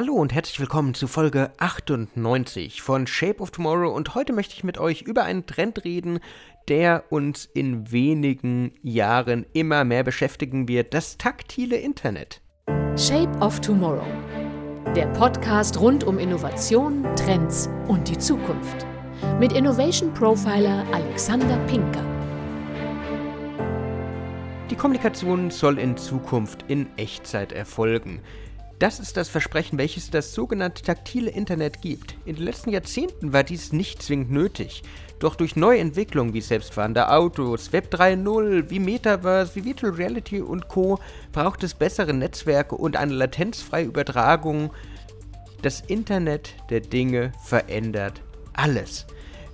Hallo und herzlich willkommen zu Folge 98 von Shape of Tomorrow und heute möchte ich mit euch über einen Trend reden, der uns in wenigen Jahren immer mehr beschäftigen wird, das taktile Internet. Shape of Tomorrow. Der Podcast rund um Innovation, Trends und die Zukunft. Mit Innovation Profiler Alexander Pinker. Die Kommunikation soll in Zukunft in Echtzeit erfolgen. Das ist das Versprechen, welches das sogenannte taktile Internet gibt. In den letzten Jahrzehnten war dies nicht zwingend nötig. Doch durch neue Entwicklungen wie selbstfahrende Autos, Web 3.0, wie Metaverse, wie Virtual Reality und Co. braucht es bessere Netzwerke und eine latenzfreie Übertragung. Das Internet der Dinge verändert alles.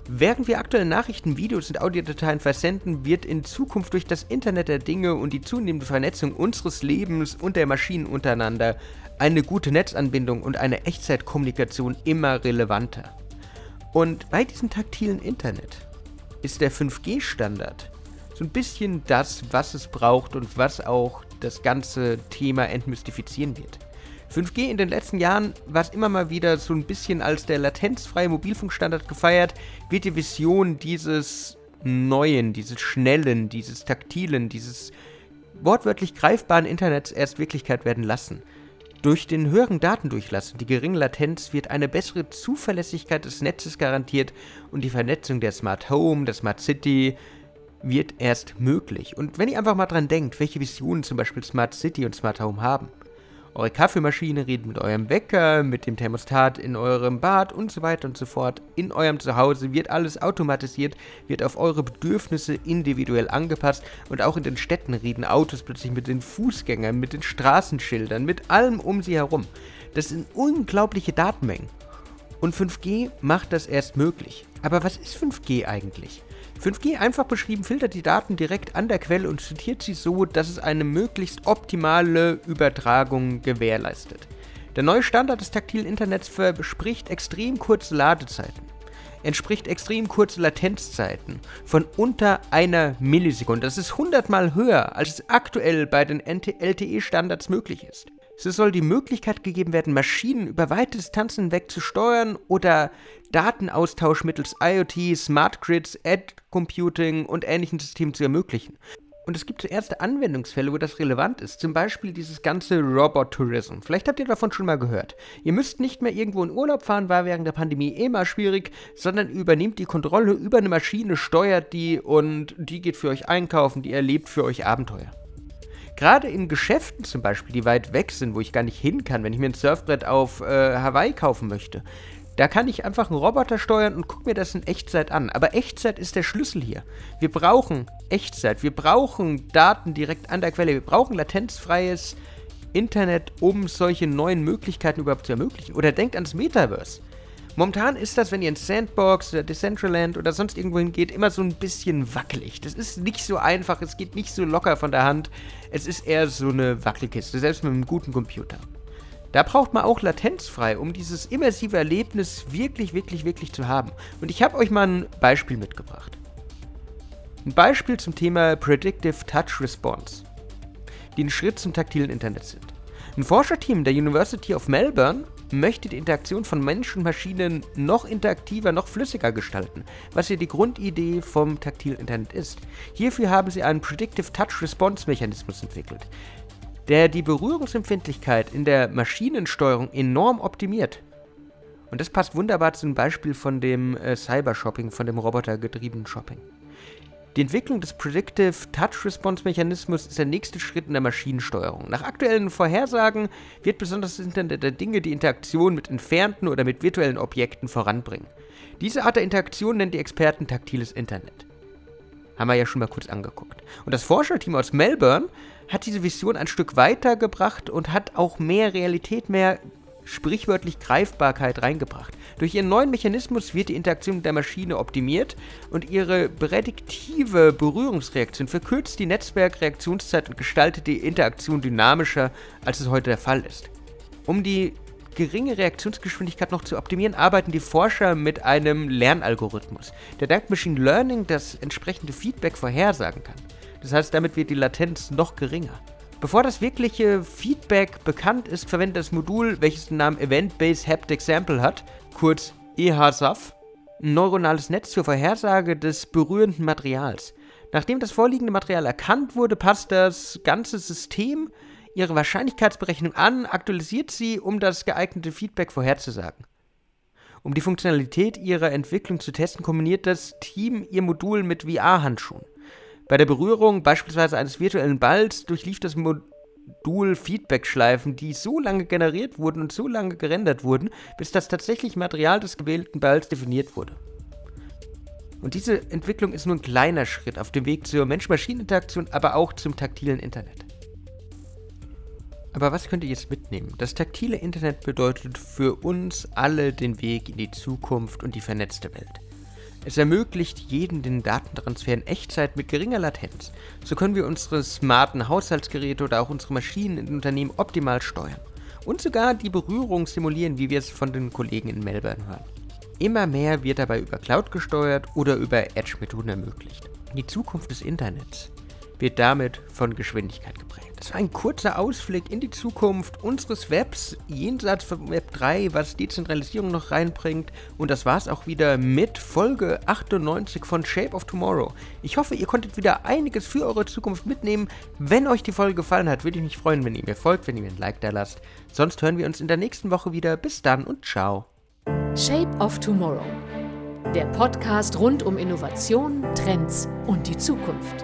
Während wir aktuelle Nachrichten, Videos und Audiodateien versenden, wird in Zukunft durch das Internet der Dinge und die zunehmende Vernetzung unseres Lebens und der Maschinen untereinander eine gute Netzanbindung und eine Echtzeitkommunikation immer relevanter. Und bei diesem taktilen Internet ist der 5G-Standard so ein bisschen das, was es braucht und was auch das ganze Thema entmystifizieren wird. 5G in den letzten Jahren war es immer mal wieder so ein bisschen als der latenzfreie Mobilfunkstandard gefeiert, wird die Vision dieses neuen, dieses schnellen, dieses taktilen, dieses wortwörtlich greifbaren Internets erst Wirklichkeit werden lassen. Durch den höheren Datendurchlass und die geringe Latenz wird eine bessere Zuverlässigkeit des Netzes garantiert und die Vernetzung der Smart Home, der Smart City wird erst möglich. Und wenn ihr einfach mal dran denkt, welche Visionen zum Beispiel Smart City und Smart Home haben, eure Kaffeemaschine redet mit eurem Wecker, mit dem Thermostat in eurem Bad und so weiter und so fort. In eurem Zuhause wird alles automatisiert, wird auf eure Bedürfnisse individuell angepasst und auch in den Städten reden Autos plötzlich mit den Fußgängern, mit den Straßenschildern, mit allem um sie herum. Das sind unglaubliche Datenmengen. Und 5G macht das erst möglich. Aber was ist 5G eigentlich? 5G einfach beschrieben filtert die Daten direkt an der Quelle und sortiert sie so, dass es eine möglichst optimale Übertragung gewährleistet. Der neue Standard des taktilen Internets verspricht extrem kurze Ladezeiten, entspricht extrem kurze Latenzzeiten von unter einer Millisekunde. Das ist 100 mal höher, als es aktuell bei den LTE-Standards möglich ist. So soll die Möglichkeit gegeben werden, Maschinen über weite Distanzen hinweg zu steuern oder Datenaustausch mittels IoT, Smart Grids, Ad Computing und ähnlichen Systemen zu ermöglichen. Und es gibt erste Anwendungsfälle, wo das relevant ist. Zum Beispiel dieses ganze Robot-Tourism. Vielleicht habt ihr davon schon mal gehört. Ihr müsst nicht mehr irgendwo in Urlaub fahren, war während der Pandemie eh mal schwierig, sondern übernehmt die Kontrolle über eine Maschine, steuert die und die geht für euch einkaufen, die erlebt für euch Abenteuer. Gerade in Geschäften zum Beispiel, die weit weg sind, wo ich gar nicht hin kann, wenn ich mir ein Surfbrett auf äh, Hawaii kaufen möchte, da kann ich einfach einen Roboter steuern und gucke mir das in Echtzeit an. Aber Echtzeit ist der Schlüssel hier. Wir brauchen Echtzeit. Wir brauchen Daten direkt an der Quelle. Wir brauchen latenzfreies Internet, um solche neuen Möglichkeiten überhaupt zu ermöglichen. Oder denkt ans Metaverse. Momentan ist das, wenn ihr in Sandbox oder Decentraland oder sonst irgendwo hingeht, immer so ein bisschen wackelig. Das ist nicht so einfach, es geht nicht so locker von der Hand. Es ist eher so eine Wackelkiste, selbst mit einem guten Computer. Da braucht man auch latenzfrei, um dieses immersive Erlebnis wirklich, wirklich, wirklich zu haben. Und ich habe euch mal ein Beispiel mitgebracht. Ein Beispiel zum Thema Predictive Touch Response, die ein Schritt zum taktilen Internet sind. Ein Forscherteam der University of Melbourne möchte die Interaktion von Menschen und Maschinen noch interaktiver, noch flüssiger gestalten, was ja die Grundidee vom taktilen Internet ist. Hierfür haben sie einen Predictive Touch Response Mechanismus entwickelt, der die Berührungsempfindlichkeit in der Maschinensteuerung enorm optimiert. Und das passt wunderbar zum Beispiel von dem äh, Cybershopping, von dem robotergetriebenen Shopping. Die Entwicklung des Predictive Touch Response Mechanismus ist der nächste Schritt in der Maschinensteuerung. Nach aktuellen Vorhersagen wird besonders das Internet der Dinge die Interaktion mit entfernten oder mit virtuellen Objekten voranbringen. Diese Art der Interaktion nennt die Experten taktiles Internet. Haben wir ja schon mal kurz angeguckt. Und das Forscherteam aus Melbourne hat diese Vision ein Stück weitergebracht und hat auch mehr Realität, mehr sprichwörtlich Greifbarkeit reingebracht. Durch ihren neuen Mechanismus wird die Interaktion mit der Maschine optimiert und ihre prädiktive Berührungsreaktion verkürzt die Netzwerkreaktionszeit und gestaltet die Interaktion dynamischer, als es heute der Fall ist. Um die geringe Reaktionsgeschwindigkeit noch zu optimieren, arbeiten die Forscher mit einem Lernalgorithmus, der dank Machine Learning das entsprechende Feedback vorhersagen kann. Das heißt, damit wird die Latenz noch geringer. Bevor das wirkliche Feedback bekannt ist, verwendet das Modul, welches den Namen Event-Based Haptic Sample hat, kurz EHSAF, ein neuronales Netz zur Vorhersage des berührenden Materials. Nachdem das vorliegende Material erkannt wurde, passt das ganze System ihre Wahrscheinlichkeitsberechnung an, aktualisiert sie, um das geeignete Feedback vorherzusagen. Um die Funktionalität ihrer Entwicklung zu testen, kombiniert das Team ihr Modul mit VR-Handschuhen. Bei der Berührung beispielsweise eines virtuellen Balls durchlief das Modul Feedback-Schleifen, die so lange generiert wurden und so lange gerendert wurden, bis das tatsächliche Material des gewählten Balls definiert wurde. Und diese Entwicklung ist nur ein kleiner Schritt auf dem Weg zur Mensch-Maschinen-Interaktion, aber auch zum taktilen Internet. Aber was könnt ihr jetzt mitnehmen? Das taktile Internet bedeutet für uns alle den Weg in die Zukunft und die vernetzte Welt. Es ermöglicht jeden den Datentransfer in Echtzeit mit geringer Latenz. So können wir unsere smarten Haushaltsgeräte oder auch unsere Maschinen in Unternehmen optimal steuern. Und sogar die Berührung simulieren, wie wir es von den Kollegen in Melbourne hören. Immer mehr wird dabei über Cloud gesteuert oder über Edge-Methoden ermöglicht. Die Zukunft des Internets wird damit von Geschwindigkeit geprägt. Das war ein kurzer Ausblick in die Zukunft unseres Webs, jenseits von Web 3, was Dezentralisierung noch reinbringt. Und das war es auch wieder mit Folge 98 von Shape of Tomorrow. Ich hoffe, ihr konntet wieder einiges für eure Zukunft mitnehmen. Wenn euch die Folge gefallen hat, würde ich mich freuen, wenn ihr mir folgt, wenn ihr mir ein Like da lasst. Sonst hören wir uns in der nächsten Woche wieder. Bis dann und ciao. Shape of Tomorrow. Der Podcast rund um Innovation, Trends und die Zukunft.